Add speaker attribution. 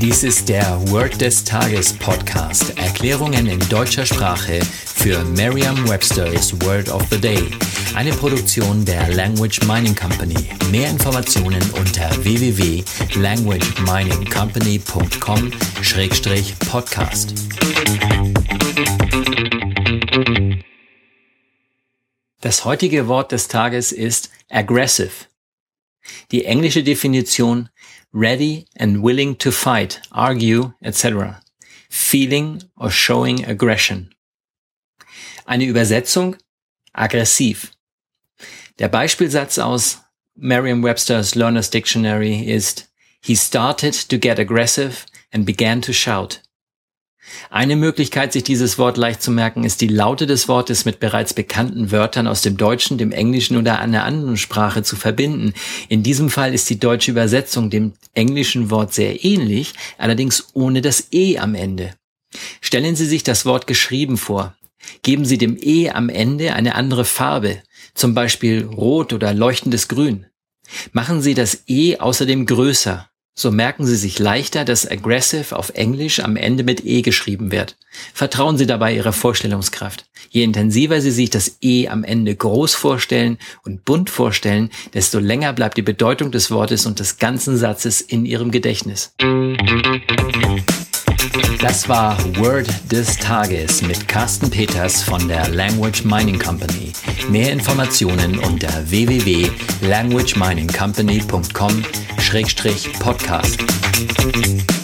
Speaker 1: Dies ist der Word des Tages Podcast. Erklärungen in deutscher Sprache für Merriam-Webster's Word of the Day. Eine Produktion der Language Mining Company. Mehr Informationen unter www.languageminingcompany.com-podcast. Das heutige Wort des Tages ist aggressive. Die englische Definition ready and willing to fight, argue, etc. Feeling or showing aggression. Eine Übersetzung aggressiv. Der Beispielsatz aus Merriam-Webster's Learner's Dictionary ist He started to get aggressive and began to shout. Eine Möglichkeit, sich dieses Wort leicht zu merken, ist die Laute des Wortes mit bereits bekannten Wörtern aus dem Deutschen, dem Englischen oder einer anderen Sprache zu verbinden. In diesem Fall ist die deutsche Übersetzung dem englischen Wort sehr ähnlich, allerdings ohne das E am Ende. Stellen Sie sich das Wort geschrieben vor. Geben Sie dem E am Ende eine andere Farbe, zum Beispiel rot oder leuchtendes Grün. Machen Sie das E außerdem größer, so merken Sie sich leichter, dass aggressive auf Englisch am Ende mit E geschrieben wird. Vertrauen Sie dabei Ihrer Vorstellungskraft. Je intensiver Sie sich das E am Ende groß vorstellen und bunt vorstellen, desto länger bleibt die Bedeutung des Wortes und des ganzen Satzes in Ihrem Gedächtnis. Das war Word des Tages mit Carsten Peters von der Language Mining Company. Mehr Informationen unter www.languageminingcompany.com-podcast.